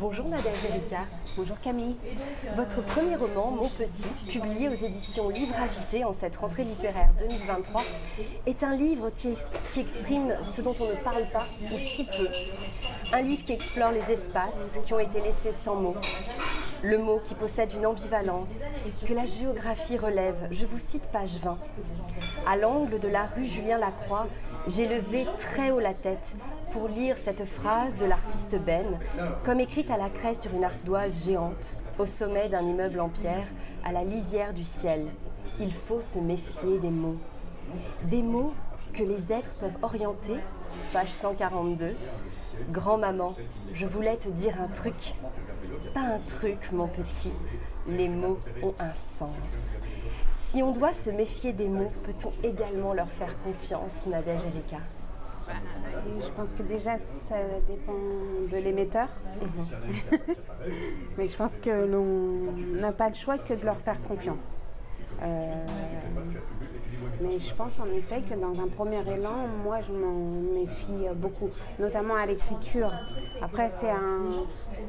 Bonjour Nadège Erika. Bonjour Camille. Votre premier roman, Mon Petit, publié aux éditions Livre Agité en cette rentrée littéraire 2023, est un livre qui, qui, exprime ce dont on ne parle pas ou si peu. Un livre qui explore les espaces qui ont été laissés sans mots. Le mot qui possède une ambivalence que la géographie relève. Je vous cite page 20. À l'angle de la rue Julien Lacroix, j'ai levé très haut la tête pour lire cette phrase de l'artiste Ben, comme écrite à la craie sur une ardoise géante, au sommet d'un immeuble en pierre, à la lisière du ciel. Il faut se méfier des mots. Des mots que les êtres peuvent orienter, page 142. Grand-maman, je voulais te dire un truc. Pas un truc, mon petit. Les mots ont un sens. Si on doit se méfier des mots, peut-on également leur faire confiance, Nadège Erika je pense que déjà, ça dépend de l'émetteur. Mhm. Mais je pense que l'on n'a pas le choix que de leur faire confiance. Euh, mais je pense en effet que dans un premier élan, moi je m'en méfie beaucoup, notamment à l'écriture. Après c'est un,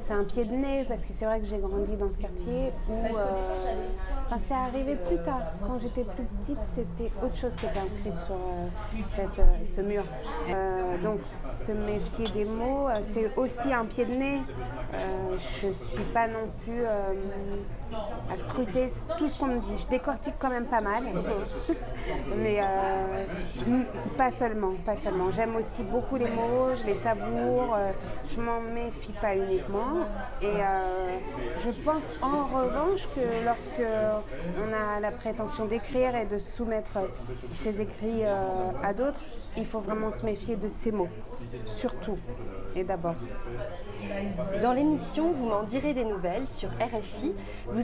un pied de nez parce que c'est vrai que j'ai grandi dans ce quartier où euh, c'est arrivé plus tard. Quand j'étais plus petite, c'était autre chose qui était inscrite sur euh, cette, euh, ce mur. donc se méfier des mots, c'est aussi un pied de nez. je ne suis pas non plus à scruter tout ce qu'on me dit. Je décortique quand même pas mal. Mais euh, pas seulement, pas seulement. J'aime aussi beaucoup les mots, je les savoure, euh, je m'en méfie pas uniquement. Et euh, je pense en revanche que lorsque on a la prétention d'écrire et de soumettre ses écrits à d'autres, il faut vraiment se méfier de ces mots, surtout et d'abord. Dans l'émission Vous m'en direz des nouvelles sur RFI,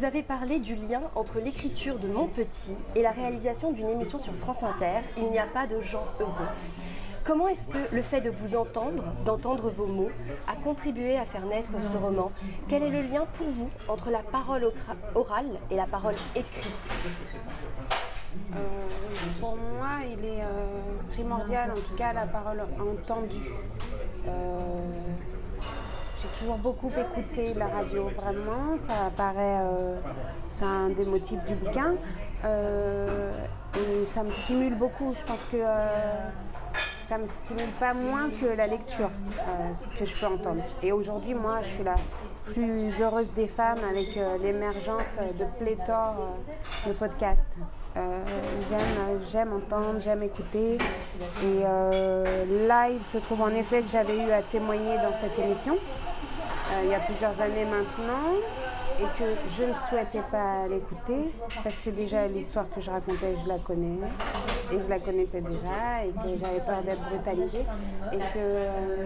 avez parlé du lien entre l'écriture de Mon Petit et la réalisation d'une émission sur France Inter, Il n'y a pas de gens heureux. Comment est-ce que le fait de vous entendre, d'entendre vos mots, a contribué à faire naître ce roman? Quel est le lien pour vous entre la parole orale et la parole écrite? Euh, pour moi, il est euh, primordial, en tout cas, la parole entendue. Euh, j'ai toujours beaucoup écouté la radio, vraiment. Ça paraît, c'est un des motifs du bouquin. et ça me stimule beaucoup. Je pense que ça me stimule pas moins que la lecture que je peux entendre. Et aujourd'hui, moi, je suis la plus heureuse des femmes avec l'émergence de pléthore de podcasts. Euh, j'aime, j'aime entendre, j'aime écouter. Et euh, là, il se trouve en effet que j'avais eu à témoigner dans cette émission euh, il y a plusieurs années maintenant et que je ne souhaitais pas l'écouter parce que déjà l'histoire que je racontais, je la connais et je la connaissais déjà et que j'avais peur d'être brutalisée et que euh,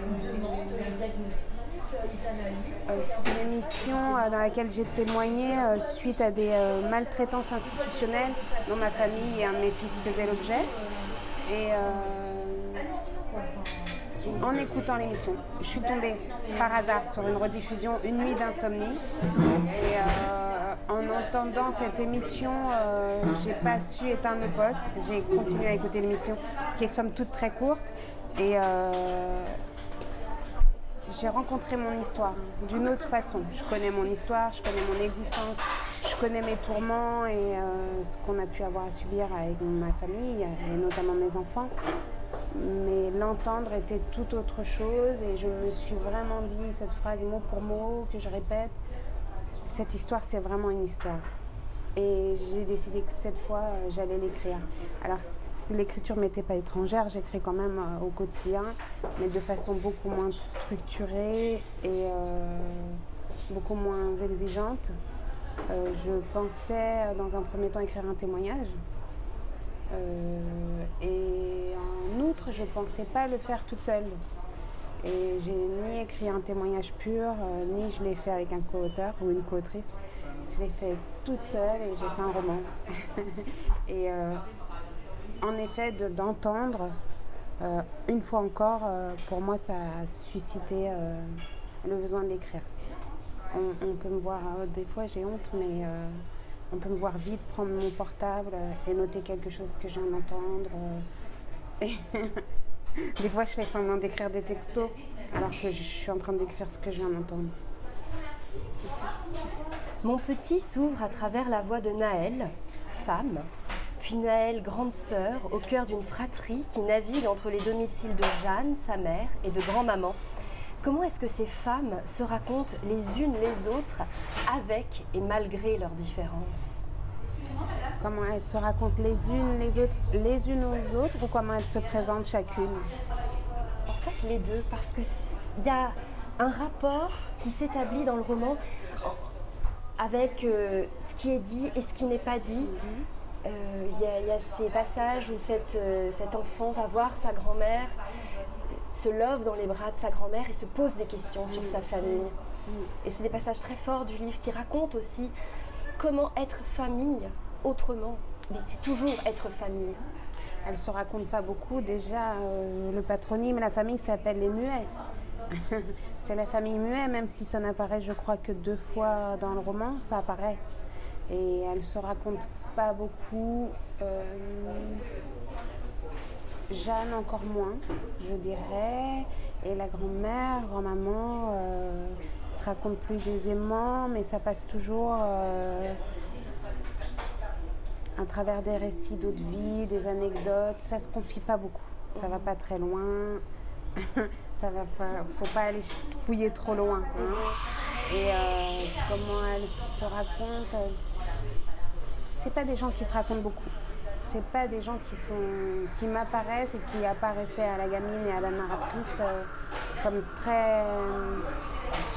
c'est une émission euh, dans laquelle j'ai témoigné suite à des maltraitances institutionnelles dont ma famille et un de mes fils faisaient l'objet. Et en écoutant l'émission, je suis tombée par hasard sur une rediffusion Une nuit d'insomnie. Et en entendant cette émission, j'ai pas su éteindre le poste. J'ai continué à écouter l'émission qui est somme toute très courte. Et j'ai rencontré mon histoire d'une autre façon. Je connais mon histoire, je connais mon existence, je connais mes tourments et euh, ce qu'on a pu avoir à subir avec ma famille et notamment mes enfants. Mais l'entendre était tout autre chose et je me suis vraiment dit cette phrase mot pour mot que je répète. Cette histoire, c'est vraiment une histoire. Et j'ai décidé que cette fois, euh, j'allais l'écrire. Alors, l'écriture m'était pas étrangère, j'écris quand même euh, au quotidien, mais de façon beaucoup moins structurée et euh, beaucoup moins exigeante. je pensais dans un premier temps écrire un témoignage. Et en outre, je ne pensais pas le faire toute seule. Et j'ai ni écrit un témoignage pur, ni je l'ai fait avec un co-auteur ou une co-autrice. Je l'ai fait toute seule et j'ai fait un roman. et euh, en effet, d'entendre, euh, une fois encore, euh, pour moi, ça a suscité le besoin d'écrire. On, peut me voir, des fois j'ai honte, mais on peut me voir vite prendre mon portable et noter quelque chose que je viens d'entendre. des fois, je fais semblant d'écrire des textos alors que je suis en train d'écrire ce que je viens d'entendre. Mon petit s'ouvre à travers la voix de Naël, femme, puis Naël, grande sœur, au cœur d'une fratrie qui navigue entre les domiciles de Jeanne, sa mère, et de grand-maman. Comment est-ce que ces femmes se racontent les unes les autres avec et malgré leurs différences Comment elles se racontent les unes les autres, les unes aux autres, ou comment elles se présentent chacune? En fait, les deux, parce que il y a un rapport qui s'établit dans le roman avec euh, ce qui est dit et ce qui n'est pas dit. Il euh, y, a ces passages où euh, cet enfant va voir sa grand-mère, se love dans les bras de sa grand-mère et se pose des questions sur sa famille. Et c'est des passages très forts du livre qui racontent aussi comment être famille autrement. Mais c'est toujours être famille. Elle ne se raconte pas beaucoup. Déjà, le patronyme, la famille s'appelle les muets. c'est la famille muet, même si ça n'apparaît, je crois, que deux fois dans le roman, ça apparaît. Et elle se raconte pas beaucoup. Euh, Jeanne encore moins, je dirais. Et la grand-mère, grand-maman, euh, se raconte plus aisément, mais ça passe toujours euh, à travers des récits d'autres vies, des anecdotes. Ça se confie pas beaucoup. Ça va pas très loin. ça va pas, faut pas aller fouiller trop loin. Hein. Et euh, comment elle se raconte, c'est pas des gens qui se racontent beaucoup. C'est pas des gens qui sont qui m'apparaissent et qui apparaissaient à la gamine et à la narratrice euh, comme très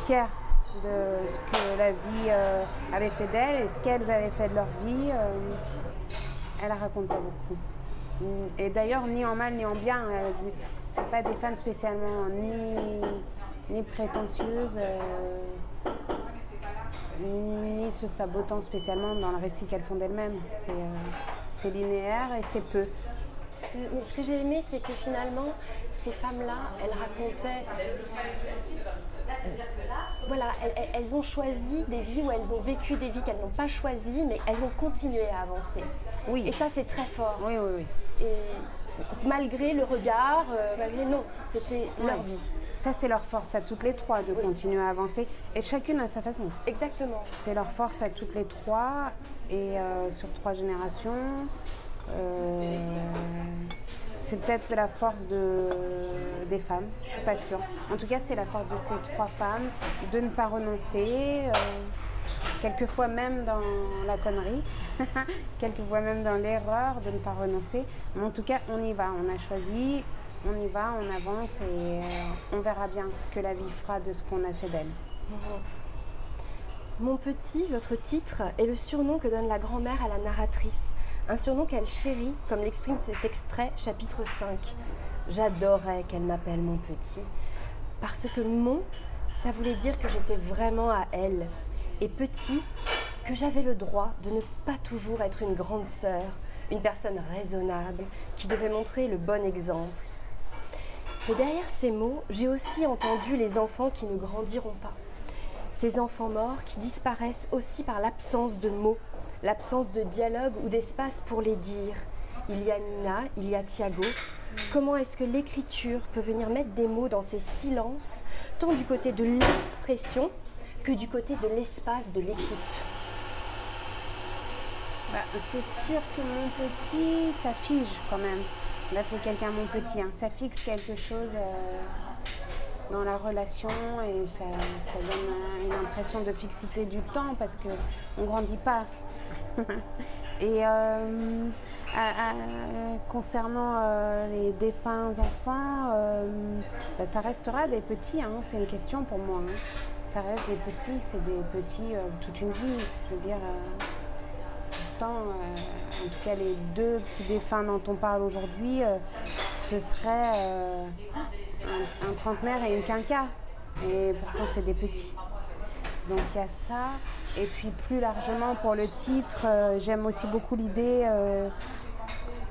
fiers de ce que la vie avait fait d'elles et ce qu'elles avaient fait de leur vie. elle raconte pas beaucoup. Et d'ailleurs, ni en mal ni en bien c'est pas des femmes spécialement ni, prétentieuses, euh, ni se sabotant spécialement dans le récit qu'elles font d'elles-mêmes. Euh, linéaire et c'est peu. Ce que, j'ai aimé, c'est que finalement, ces femmes-là, elles racontaient. Voilà, elles, ont choisi des vies où elles ont vécu des vies qu'elles n'ont pas choisies, mais elles ont continué à avancer. Oui. Et ça, c'est très fort. Oui, oui, oui. Et malgré le regard, euh, malgré non, c'était leur vie. Ça, c'est leur force à toutes les trois de continuer à avancer et chacune à sa façon. Exactement. C'est leur force à toutes les trois et euh, sur trois générations. Euh, c'est peut-être la force de, des femmes, je suis pas sûre. En tout cas, c'est la force de ces trois femmes de ne pas renoncer quelquefois même dans la connerie, quelquefois même dans l'erreur de ne pas renoncer. Mais en tout cas, on y va, on a choisi, on y va, on avance et euh, on verra bien ce que la vie fera de ce qu'on a fait d'elle. Mon petit, votre titre, est le surnom que donne la grand-mère à la narratrice. Un surnom qu'elle chérit, comme l'exprime cet extrait, chapitre 5. J'adorais qu'elle m'appelle mon petit, parce que mon, ça voulait dire que j'étais vraiment à elle, et petit que j'avais le droit de ne pas toujours être une grande sœur, une personne raisonnable qui devait montrer le bon exemple. Mais derrière ces mots, j'ai aussi entendu les enfants qui ne grandiront pas. Ces enfants morts qui disparaissent aussi par l'absence de mots, l'absence de dialogue ou d'espace pour les dire. Il y a Nina, il y a Thiago. Comment est-ce que l'écriture peut venir mettre des mots dans ces silences, tant du côté de l'expression que du côté de l'espace de l'écoute bah, C'est sûr que mon petit, ça fige quand même. Là, faut quelqu'un mon petit. Hein. Ça fixe quelque chose euh, dans la relation et ça, donne une impression de fixité du temps parce qu'on ne grandit pas. et euh, concernant euh, les défunts enfants, bah, ça restera des petits. Hein. C'est une question pour moi. Hein ça reste des petits, c'est des petits euh, toute une vie. Je veux dire, euh, pourtant, euh, en tout cas, les deux petits défunts dont on parle aujourd'hui, ce serait un, trentenaire et une quinca. Et pourtant, c'est des petits. Donc il y a ça. Et puis plus largement pour le titre, j'aime aussi beaucoup l'idée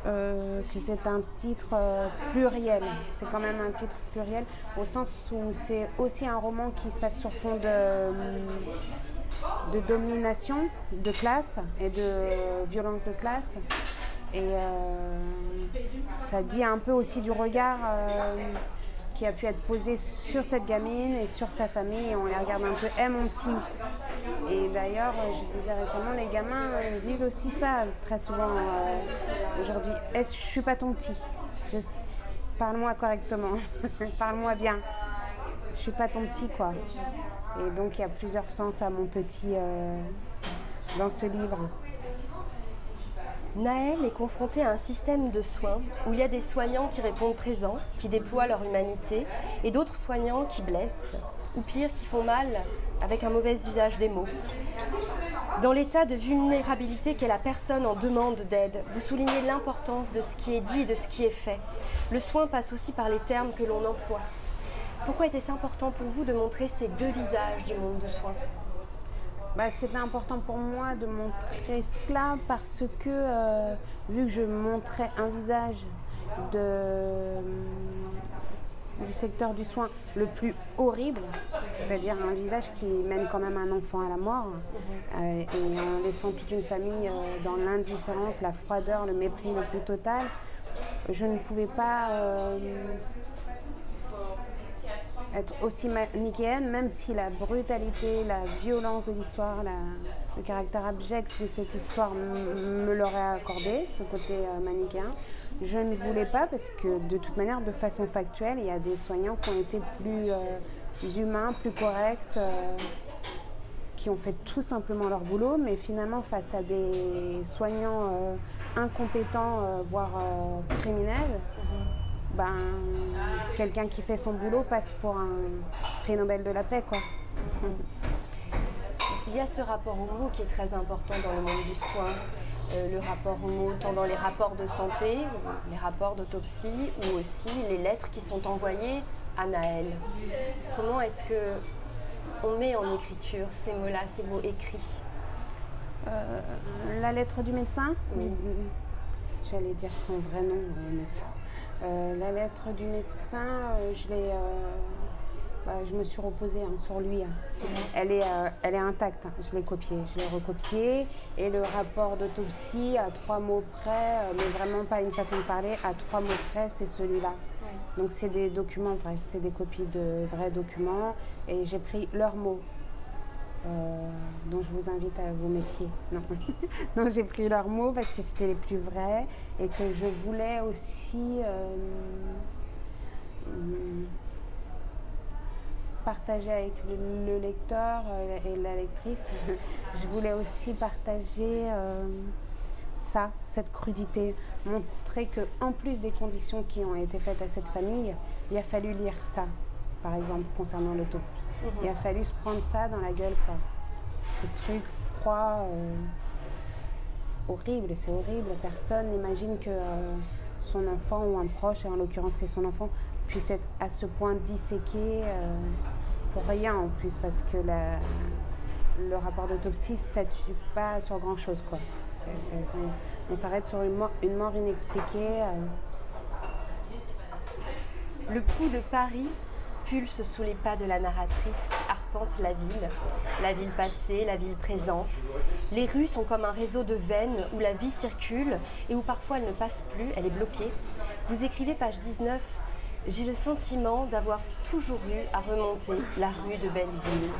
euh, que c'est un titre euh, pluriel. C'est quand même un titre pluriel au sens où c'est aussi un roman qui se passe sur fond de, de domination de classe et de violence de classe. Et euh, ça dit un peu aussi du regard qui a pu être posé sur cette gamine et sur sa famille. On les regarde un peu, eh mon petit. Et d'ailleurs, je disais récemment, les gamins disent aussi ça très souvent aujourd'hui. Est-ce que je suis pas ton petit? Parle-moi correctement, parle-moi bien. Je suis pas ton petit quoi. Et donc il y a plusieurs sens à mon petit dans ce livre. Naël est confronté à un système de soins où il y a des soignants qui répondent présents, qui déploient leur humanité, et d'autres soignants qui blessent, ou pire, qui font mal avec un mauvais usage des mots. Dans l'état de vulnérabilité qu'est la personne en demande d'aide, vous soulignez l'importance de ce qui est dit et de ce qui est fait. Le soin passe aussi par les termes que l'on emploie. Pourquoi était-ce important pour vous de montrer ces deux visages du monde de soins? Bah, C'était important pour moi de montrer cela parce que, euh, vu que je montrais un visage de, du secteur du soin le plus horrible, c'est-à-dire un visage qui mène quand même un enfant à la mort, euh, et en laissant toute une famille dans l'indifférence, la froideur, le mépris le plus total, je ne pouvais pas être aussi manichéenne, même si la brutalité, la violence de l'histoire, le caractère abject de cette histoire me l'aurait accordé, ce côté euh, manichéen. Je ne voulais pas parce que de toute manière, de façon factuelle, il y a des soignants qui ont été plus euh, humains, plus corrects, euh, qui ont fait tout simplement leur boulot, mais finalement face à des soignants incompétents, voire criminels, ben, quelqu'un qui fait son boulot passe pour un prix Nobel de la paix. Quoi. Il y a ce rapport au mot qui est très important dans le monde du soin. Euh, le rapport au mot, tant dans les rapports de santé, les rapports d'autopsie, ou aussi les lettres qui sont envoyées à Naël. Comment est-ce que on met en écriture ces mots-là, ces mots écrits? Euh, La lettre du médecin? Oui. J'allais dire son vrai nom, le médecin. Euh, la lettre du médecin, je l'ai. Euh, bah, je me suis reposée hein, sur lui. Hein. Elle, est, elle est intacte. Hein. Je l'ai copiée, je l'ai recopiée. Et le rapport d'autopsie, à trois mots près, mais vraiment pas une façon de parler, à trois mots près, c'est celui-là. Donc c'est des documents vrais, c'est des copies de vrais documents. Et j'ai pris leurs mots. dont je vous invite à vous méfier. Non, non j'ai pris leurs mots parce que c'était les plus vrais et que je voulais aussi euh, partager avec le, lecteur euh, et la lectrice. je voulais aussi partager euh, ça, cette crudité, montrer que en plus des conditions qui ont été faites à cette famille, il a fallu lire ça, par exemple concernant l'autopsie. Mhm. Il a fallu se prendre ça dans la gueule, quoi. Ce truc froid horrible, c'est horrible. Personne n'imagine que euh, son enfant ou un proche, et en l'occurrence c'est son enfant, puisse être à ce point disséqué euh, pour rien en plus, parce que le rapport d'autopsie statue pas sur grand chose. Quoi. on, s'arrête sur une mort, une mort inexpliquée. Euh. Le pouls de Paris pulse sous les pas de la narratrice qui arpente la ville, la ville passée, la ville présente. Les rues sont comme un réseau de veines où la vie circule et où parfois elle ne passe plus, elle est bloquée. Vous écrivez page 19 J'ai le sentiment d'avoir toujours eu à remonter la rue de Belleville.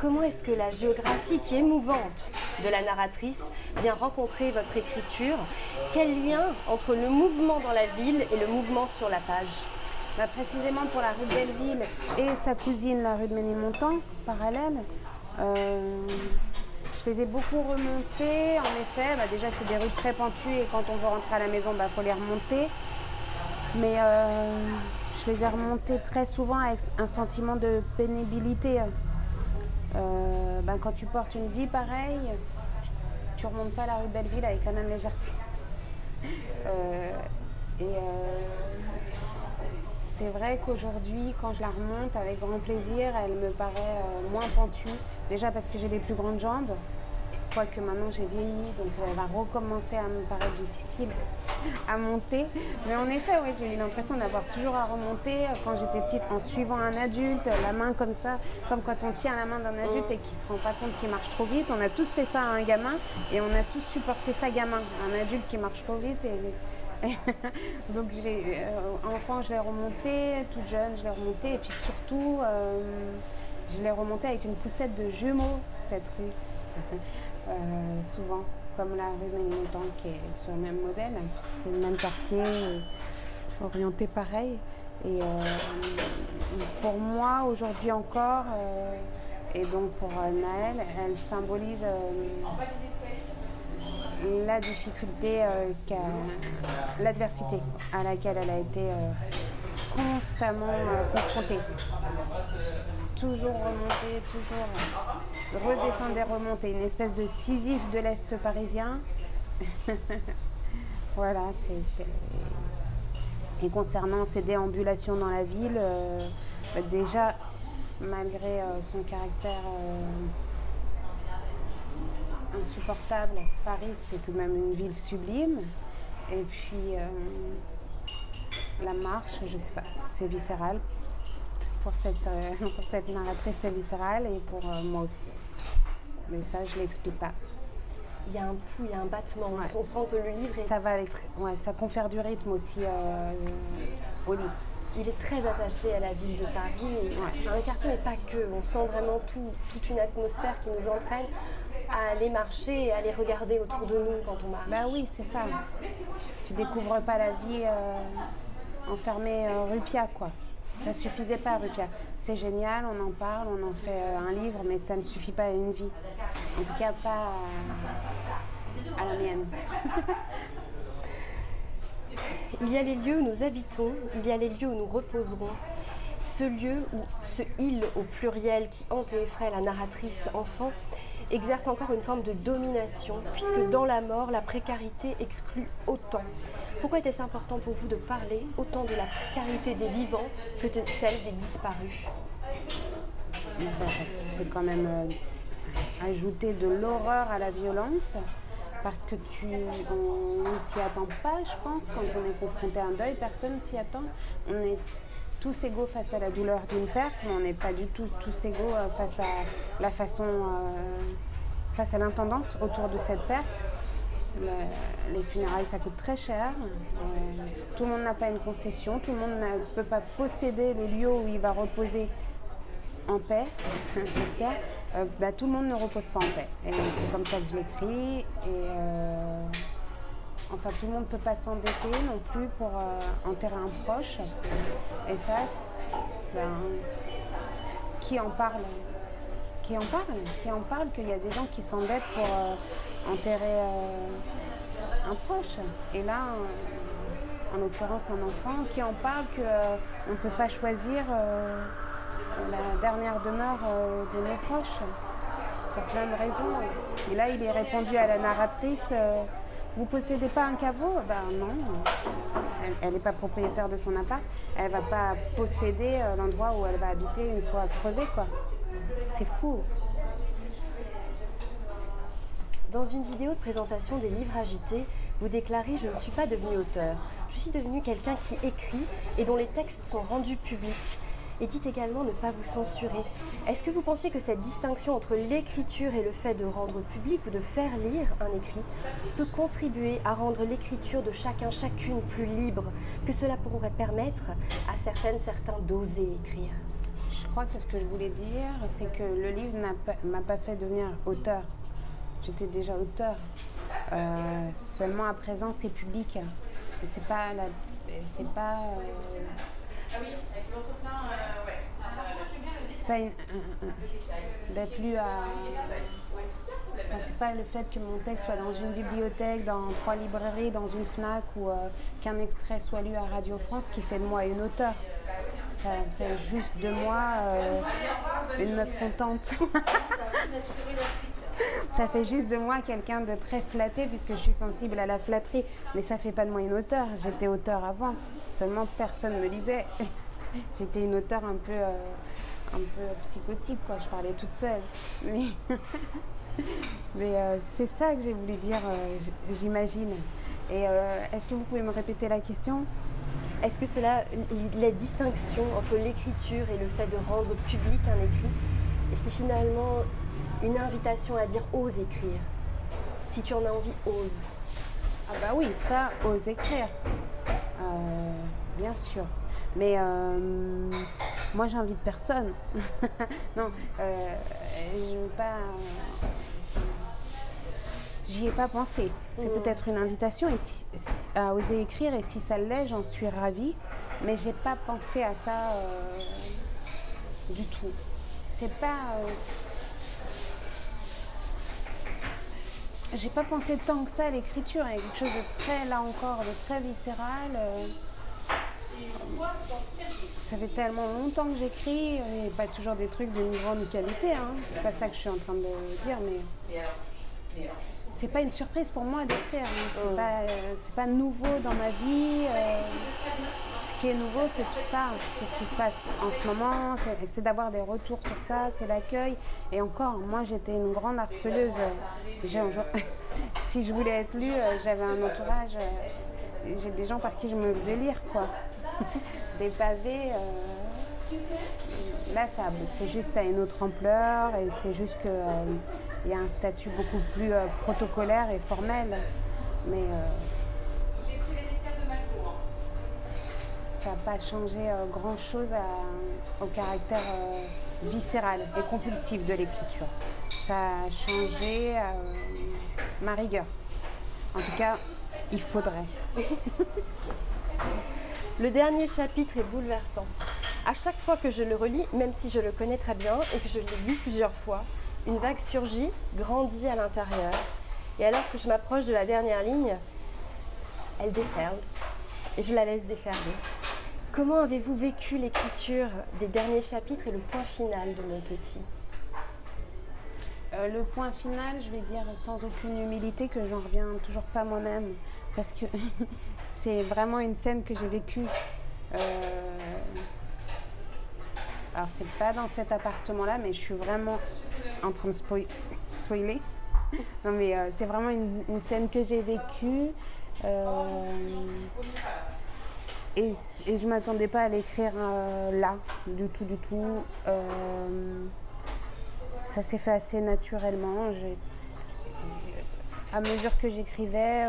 Comment est-ce que la géographie qui est émouvante de la narratrice vient rencontrer votre écriture? Quel lien entre le mouvement dans la ville et le mouvement sur la page? Bah, précisément pour la rue de Belleville et sa cousine, la rue de Ménilmontant, parallèle. Euh, je les ai beaucoup remontées. En effet, bah, déjà, c'est des rues très pentues et quand on veut rentrer à la maison, il bah, faut les remonter. Mais euh, je les ai remontées très souvent avec un sentiment de pénibilité. Euh, quand tu portes une vie pareille, tu remontes pas la rue Belleville avec la même légèreté. et c'est vrai qu'aujourd'hui, quand je la remonte avec grand plaisir, elle me paraît euh, moins pentue. Déjà parce que j'ai des plus grandes jambes, quoique maintenant j'ai vieilli, donc elle va recommencer à me paraître difficile à monter. Mais en effet, oui, j'ai eu l'impression d'avoir toujours à remonter euh, quand j'étais petite en suivant un adulte, la main comme ça, comme quand on tient la main d'un adulte et qu'il se rend pas compte qu'il marche trop vite. On a tous fait ça à un gamin et on a tous supporté ça gamin, un adulte qui marche trop vite Donc, enfant, je l'ai remonté, toute jeune, je l'ai remonté. Et puis surtout, je l'ai remonté avec une poussette de jumeaux, cette rue. Souvent, comme la rue Ménilmontant qui est sur le même modèle, hein, puisque c'est le même quartier, orienté pareil. Et pour moi, aujourd'hui encore, et donc pour Naël, elle symbolise la difficulté, euh, l'adversité à laquelle elle a été euh, constamment euh, confrontée. Toujours remonter, toujours redescendre et remonter. Une espèce de Sisyphe de l'Est parisien. voilà, c'est. Et concernant ses déambulations dans la ville, déjà, malgré son caractère insupportable. Paris, c'est tout de même une ville sublime. Et puis, euh, la marche, je sais pas, c'est viscéral. Pour cette, euh, pour cette narratrice, c'est viscéral et pour euh, moi aussi. Mais ça, je ne l'explique pas. Il y a un pouls, il y a un battement. On sent que le livre Ça va ouais, ça confère du rythme aussi au livre. Il est très attaché à la ville de Paris, et à un quartier, mais pas que. On sent vraiment tout, toute une atmosphère qui nous entraîne à aller marcher et à aller regarder autour de nous quand on marche. Bah oui, c'est ça. Tu découvres pas la vie euh, enfermée euh, Rupia, quoi. Ça suffisait pas, Rupia. C'est génial, on en parle, on en fait euh, un livre, mais ça ne suffit pas à une vie. En tout cas, pas à, la mienne. il y a les lieux où nous habitons, il y a les lieux où nous reposerons. Ce lieu ou ce île au pluriel qui hante et effraie la narratrice enfant exerce encore une forme de domination, puisque dans la mort, la précarité exclut autant. Pourquoi était-ce important pour vous de parler autant de la précarité des vivants que de celle des disparus? C'est quand même euh, ajouter de l'horreur à la violence parce que tu ne s'y attend pas, je pense, quand on est confronté à un deuil, personne s'y attend. Tous égaux face à la douleur d'une perte, mais on n'est pas du tout tous égaux euh, face à la façon, euh, face à l'intendance autour de cette perte. les funérailles, ça coûte très cher. Euh, tout le monde n'a pas une concession, tout le monde ne peut pas posséder le lieu où il va reposer en paix. Bah, tout le monde ne repose pas en paix. Et c'est comme ça que je l'écris. Enfin, tout le monde ne peut pas s'endetter non plus pour euh, enterrer un proche. Et ça, ben, qui en parle? Qui en parle? Qui en parle qu'il y a des gens qui s'endettent pour euh, enterrer euh, un proche? Et là, en l'occurrence un enfant, qui en parle qu'on ne peut pas choisir la dernière demeure de nos proches pour plein de raisons. Et là, il est répondu à la narratrice. Vous possédez pas un caveau? Ben non. Elle n'est pas propriétaire de son appart. Elle va pas posséder euh, l'endroit où elle va habiter une fois crevée, quoi. C'est fou. Dans une vidéo de présentation des livres agités, vous déclarez Je ne suis pas devenu auteur. Je suis devenu quelqu'un qui écrit et dont les textes sont rendus publics et dites également ne pas vous censurer. Est-ce que vous pensez que cette distinction entre l'écriture et le fait de rendre public ou de faire lire un écrit peut contribuer à rendre l'écriture de chacun, chacune plus libre, que cela pourrait permettre à certaines, certains d'oser écrire? Je crois que ce que je voulais dire, c'est que le livre m'a pas fait devenir auteur. J'étais déjà auteur. Euh, seulement à présent, c'est public. C'est pas la, c'est pas euh, ah euh, ouais. C'est pas une, d'être lu à. c'est pas le fait que mon texte soit dans une bibliothèque, dans trois librairies, dans une FNAC ou euh, qu'un extrait soit lu à Radio France qui fait de moi une auteure. Ça fait juste de moi euh, une meuf contente. ça fait juste de moi quelqu'un de très flatté puisque je suis sensible à la flatterie. Mais ça fait pas de moi une auteure. J'étais auteur avant. Seulement personne ne me lisait. J'étais une auteure un peu, euh, un peu psychotique, quoi. Je parlais toute seule. Mais, Mais euh, c'est ça que j'ai voulu dire, euh, j'imagine. Et est-ce que vous pouvez me répéter la question? Est-ce que cela, la distinction entre l'écriture et le fait de rendre public un écrit, c'est finalement une invitation à dire ose écrire Si tu en as envie, ose. Ah bah oui, ça, ose écrire. Euh, bien sûr. Mais euh, moi, j'invite personne. non, euh, je veux pas. J'y ai pas pensé. C'est Mm. peut-être une invitation et si- à oser écrire et si ça l'est, j'en suis ravie. Mais j'ai pas pensé à ça euh, du tout. C'est pas. euh, j'ai pas pensé tant que ça à l'écriture. Il y a quelque chose de très, là encore, de très viscéral. Ça fait tellement longtemps que j'écris, et pas toujours des trucs d'une grande qualité. Hein. C'est pas ça que je suis en train de dire, mais c'est pas une surprise pour moi d'écrire. hein. C'est pas, euh, c'est pas nouveau dans ma vie. euh. Ce qui est nouveau, c'est tout ça. C'est ce qui se passe en ce moment. C'est, d'avoir des retours sur ça, c'est l'accueil. Et encore, moi, j'étais une grande harceleuse. Si je voulais être lue, euh, j'avais un entourage. J'ai des gens par qui je me faisais lire, quoi. des pavés. euh, Là, ça, c'est juste à une autre ampleur et c'est juste qu'il y a un statut beaucoup plus euh, protocolaire et formel. Mais euh, ça n'a pas changé grand-chose au caractère euh, viscéral et compulsif de l'écriture. Ça a changé euh, ma rigueur. En tout cas, il faudrait. Le dernier chapitre est bouleversant. À chaque fois que je le relis, même si je le connais très bien et que je l'ai lu plusieurs fois, une vague surgit, grandit à l'intérieur. Et alors que je m'approche de la dernière ligne, elle déferle et je la laisse déferler. Comment avez-vous vécu l'écriture des derniers chapitres et le point final de mon petit? Euh, le point final, je vais dire sans aucune humilité que j'en reviens toujours pas moi-même parce que c'est vraiment une scène que j'ai vécue. Euh, Alors c'est pas dans cet appartement-là, mais je suis vraiment en train de spoil- spoiler. Non mais euh, c'est vraiment une, scène que j'ai vécue. euh, et, et je m'attendais pas à l'écrire là, du tout, du tout. Ça s'est fait assez naturellement. À mesure que j'écrivais,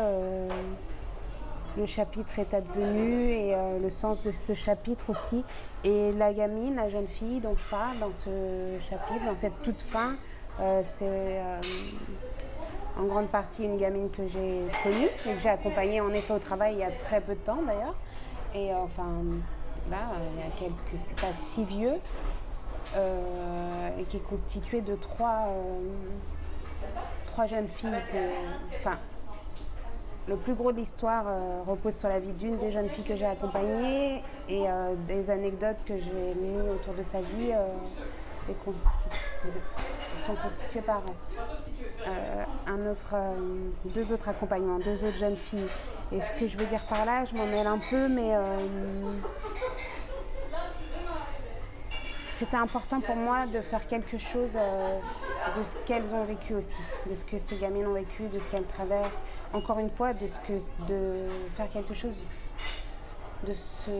le chapitre est advenu et euh, le sens de ce chapitre aussi. Et la gamine, la jeune fille dont je parle dans ce chapitre, dans cette toute fin, euh, c'est euh, en grande partie une gamine que j'ai connue et que j'ai accompagnée en effet au travail il y a très peu de temps d'ailleurs. Et enfin, là, il y a quelques. C'est pas si vieux. et qui est constitué de trois, trois jeunes filles. Enfin, le plus gros de l'histoire euh, repose sur la vie d'une des jeunes filles que j'ai accompagnées et euh, des anecdotes que j'ai mis autour de sa vie euh, et sont constituées par un autre, deux autres accompagnements, deux autres jeunes filles. Et ce que je veux dire par là, je m'en mêle un peu, mais c'était important pour moi de faire quelque chose de ce qu'elles ont vécu aussi, de ce que ces gamines ont vécu, de ce qu'elles traversent. Encore une fois, de ce que de faire quelque chose de ce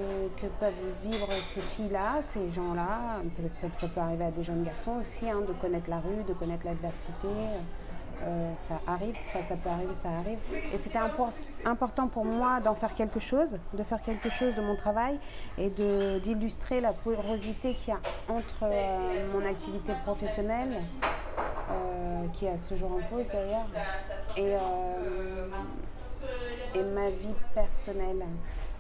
que peuvent vivre ces filles-là, ces gens-là. Ça, peut arriver à des jeunes garçons aussi, hein, de connaître la rue, de connaître l'adversité. Euh, ça arrive, ça, peut arriver, ça arrive. Et c'était impor- important pour moi d'en faire quelque chose, de faire quelque chose de mon travail et d'illustrer la porosité qu'il y a entre euh, mon activité professionnelle, euh, qui est à ce jour en pause d'ailleurs, et, euh, et ma vie personnelle.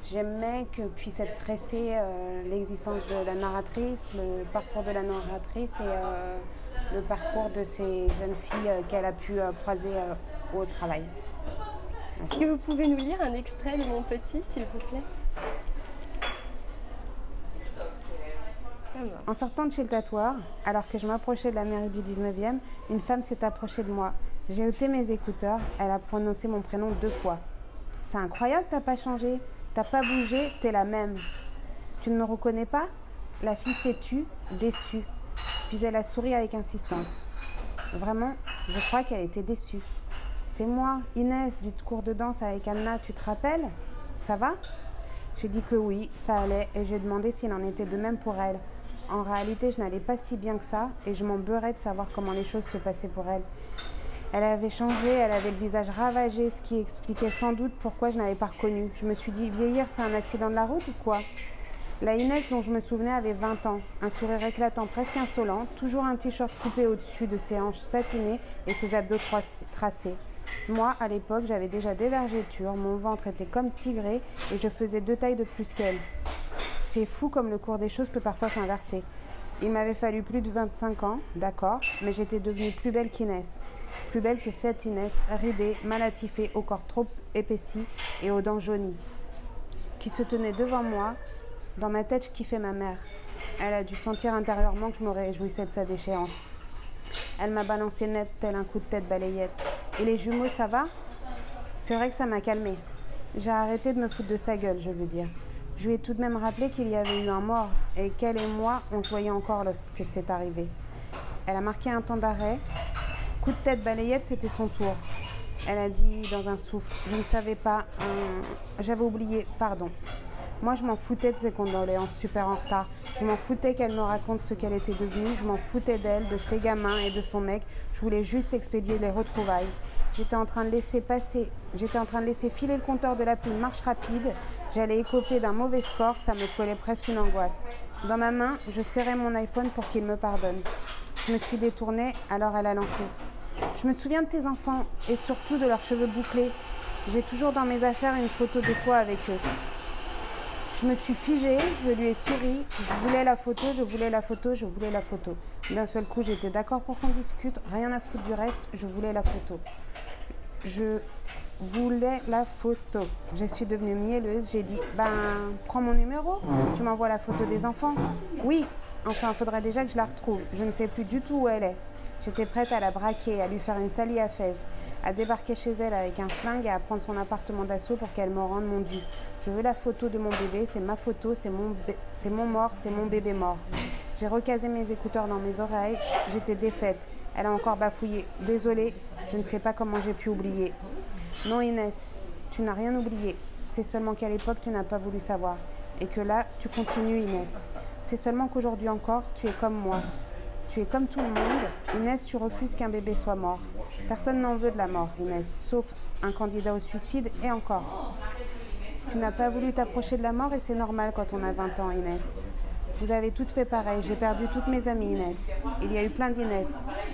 J'aimais que puisse être tressée euh, l'existence de la narratrice, le parcours de la narratrice et le parcours de ces jeunes filles qu'elle a pu croiser au travail. Est-ce que vous pouvez nous lire un extrait de mon petit, s'il vous plaît? En sortant de chez le tatoueur, alors que je m'approchais de la mairie du 19e, une femme s'est approchée de moi. J'ai ôté mes écouteurs, elle a prononcé mon prénom deux fois. C'est incroyable, t'as pas changé, t'as pas bougé, t'es la même. Tu ne me reconnais pas? La fille s'est tue, déçue. Puis elle a souri avec insistance. Vraiment, je crois qu'elle était déçue. C'est moi, Inès, du cours de danse avec Anna, tu te rappelles? Ça va? J'ai dit que oui, ça allait, et j'ai demandé s'il en était de même pour elle. En réalité, je n'allais pas si bien que ça, et je m'en beurrais de savoir comment les choses se passaient pour elle. Elle avait changé, elle avait le visage ravagé, ce qui expliquait sans doute pourquoi je n'avais pas reconnu. Je me suis dit, vieillir, c'est un accident de la route ou quoi? La Inès dont je me souvenais avait 20 ans, un sourire éclatant presque insolent, toujours un t-shirt coupé au-dessus de ses hanches satinées et ses abdos tracés. Moi, à l'époque, j'avais déjà des vergetures, mon ventre était comme tigré et je faisais deux tailles de plus qu'elle. C'est fou comme le cours des choses peut parfois s'inverser. Il m'avait fallu plus de 25 ans, d'accord, mais j'étais devenue plus belle qu'Inès plus belle que cette Inès, ridée, malatifée, au corps trop épaissi et aux dents jaunies, qui se tenait devant moi. Dans ma tête, je kiffais ma mère. Elle a dû sentir intérieurement que je me réjouissais de sa déchéance. Elle m'a balancé net tel un coup de tête balayette. Et les jumeaux, ça va? C'est vrai que ça m'a calmé. J'ai arrêté de me foutre de sa gueule, je veux dire. Je lui ai tout de même rappelé qu'il y avait eu un mort et qu'elle et moi, on se voyait encore lorsque c'est arrivé. Elle a marqué un temps d'arrêt, Coup de tête balayette, c'était son tour. Elle a dit dans un souffle Je ne savais pas, j'avais oublié, pardon. Moi, je m'en foutais de ses condoléances super en retard. Je m'en foutais qu'elle me raconte ce qu'elle était devenue. Je m'en foutais d'elle, de ses gamins et de son mec. Je voulais juste expédier les retrouvailles. J'étais en train de laisser filer le compteur de la pile marche rapide. J'allais écoper d'un mauvais score, ça me collait presque une angoisse. Dans ma main, je serrais mon iPhone pour qu'il me pardonne. Je me suis détournée, alors elle a lancé. Je me souviens de tes enfants et surtout de leurs cheveux bouclés. J'ai toujours dans mes affaires une photo de toi avec eux. Je me suis figée, je lui ai souri, je voulais la photo, je voulais la photo, je voulais la photo. D'un seul coup, j'étais d'accord pour qu'on discute, rien à foutre du reste, je voulais la photo. Je voulais la photo. Je suis devenue mielleuse, j'ai dit, ben, prends mon numéro, tu m'envoies la photo des enfants. Oui, enfin, il faudrait déjà que je la retrouve. Je ne sais plus du tout où elle est. J'étais prête à la braquer, à lui faire une salie à Fès, à débarquer chez elle avec un flingue et à prendre son appartement d'assaut pour qu'elle me rende mon dû. Je veux la photo de mon bébé, c'est ma photo, c'est mon, c'est mon mort, c'est mon bébé mort. J'ai recasé mes écouteurs dans mes oreilles, j'étais défaite. Elle a encore bafouillé. Désolée, je ne sais pas comment j'ai pu oublier. Non Inès, tu n'as rien oublié. C'est seulement qu'à l'époque tu n'as pas voulu savoir. Et que là, tu continues Inès. C'est seulement qu'aujourd'hui encore, tu es comme moi. Tu es comme tout le monde. Inès, tu refuses qu'un bébé soit mort. Personne n'en veut de la mort, Inès, sauf un candidat au suicide et encore. Tu n'as pas voulu t'approcher de la mort et c'est normal quand on a 20 ans, Inès. Vous avez toutes fait pareil. J'ai perdu toutes mes amies, Inès. Il y a eu plein d'Inès.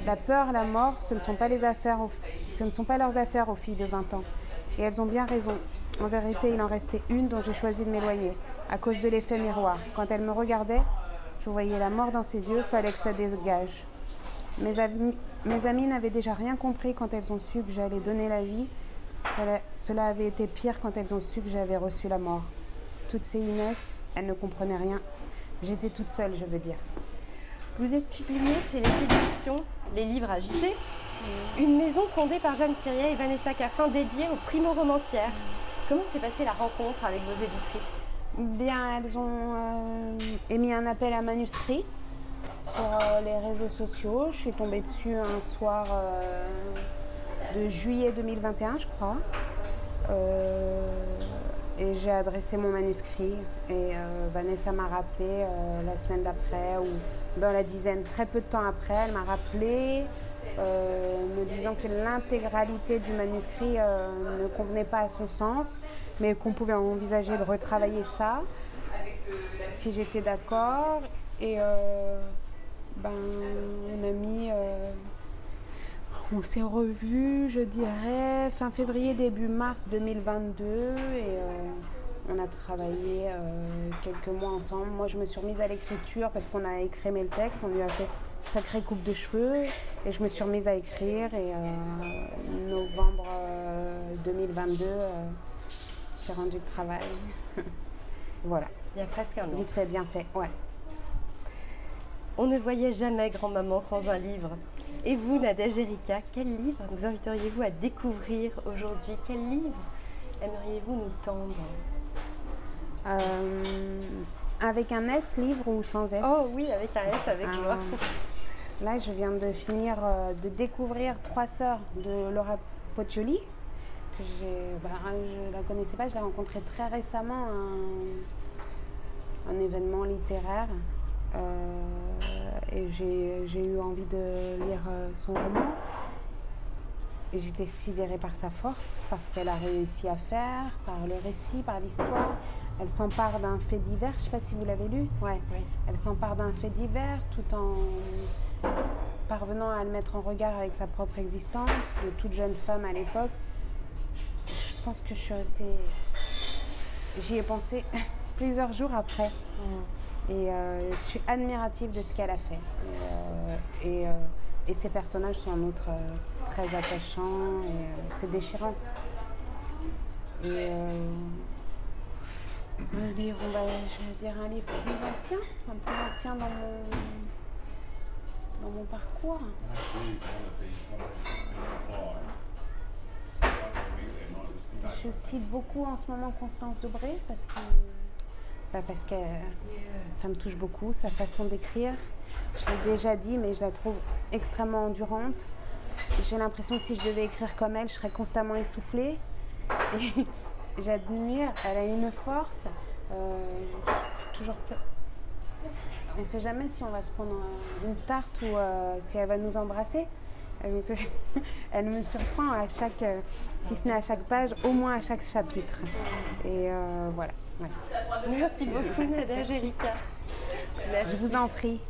La peur, la mort, ce ne sont pas leurs affaires aux filles de 20 ans. Et elles ont bien raison. En vérité, il en restait une dont j'ai choisi de m'éloigner, à cause de l'effet miroir. Quand elle me regardait, je voyais la mort dans ses yeux, fallait que ça dégage. Mes amis n'avaient déjà rien compris quand elles ont su que j'allais donner la vie. Cela avait été pire quand elles ont su que j'avais reçu la mort. Toutes ces Inès, elles ne comprenaient rien. J'étais toute seule, je veux dire. Vous êtes publiée chez les éditions Les Livres Agités, une maison fondée par Jeanne Thirier et Vanessa Caffin dédiée aux primo-romancières. Comment s'est passée la rencontre avec vos éditrices? Bien, elles ont euh, émis un appel à manuscrit sur euh, les réseaux sociaux. Je suis tombée dessus un soir euh, de juillet 2021, je crois. Et j'ai adressé mon manuscrit. Et Vanessa m'a rappelé la semaine d'après ou dans la dizaine, très peu de temps après, elle m'a rappelé me disant que l'intégralité du manuscrit ne convenait pas à son sens mais qu'on pouvait envisager de retravailler ça, si j'étais d'accord. Et euh, ben, on a mis. Euh, on s'est revu, je dirais, fin février, début mars 2022. Et euh, on a travaillé quelques mois ensemble. Moi, je me suis remise à l'écriture parce qu'on a écrémé le texte. On lui a fait sacrée coupe de cheveux. Et je me suis remise à écrire. Et novembre 2022 j'ai rendu le travail. voilà. Il y a presque un an. Vite fait, bien fait, ouais. On ne voyait jamais grand-maman sans un livre. Et vous, Nadège Erika, quel livre nous inviteriez-vous à découvrir aujourd'hui? Quel livre aimeriez-vous nous tendre? Euh, Avec un S, livre ou sans S? Oh oui, avec un S, avec joie. Euh, là, je viens de finir euh, de découvrir Trois sœurs de Laura Poccioli. Bah, je ne la connaissais pas, je l'ai rencontrée très récemment à un, événement littéraire. Euh, et j'ai eu envie de lire euh, son roman. j'étais sidérée par sa force, parce qu'elle a réussi à faire, par le récit, par l'histoire. Elle s'empare d'un fait divers, je ne sais pas si vous l'avez lu. Ouais. Elle s'empare d'un fait divers tout en parvenant à le mettre en regard avec sa propre existence de toute jeune femme à l'époque. Je pense que je suis restée. J'y ai pensé plusieurs jours après. Mm. Et euh, je suis admirative de ce qu'elle a fait. Et, euh, euh, et, ses personnages sont en outre très attachants et c'est déchirant. Et un livre, je vais dire un livre plus ancien, un peu ancien dans mon, dans mon parcours. Je cite beaucoup en ce moment Constance Dobré parce que, parce que ça me touche beaucoup, sa façon d'écrire. Je l'ai déjà dit, mais je la trouve extrêmement endurante. J'ai l'impression que si je devais écrire comme elle, je serais constamment essoufflée. J'admire, elle a une force. Euh, toujours On ne sait jamais si on va se prendre une tarte ou euh, si elle va nous embrasser. Elle me, surprend à chaque, euh, si ce n'est à chaque page, au moins à chaque chapitre. Et voilà. Merci beaucoup Nada Jérica. Je vous en prie.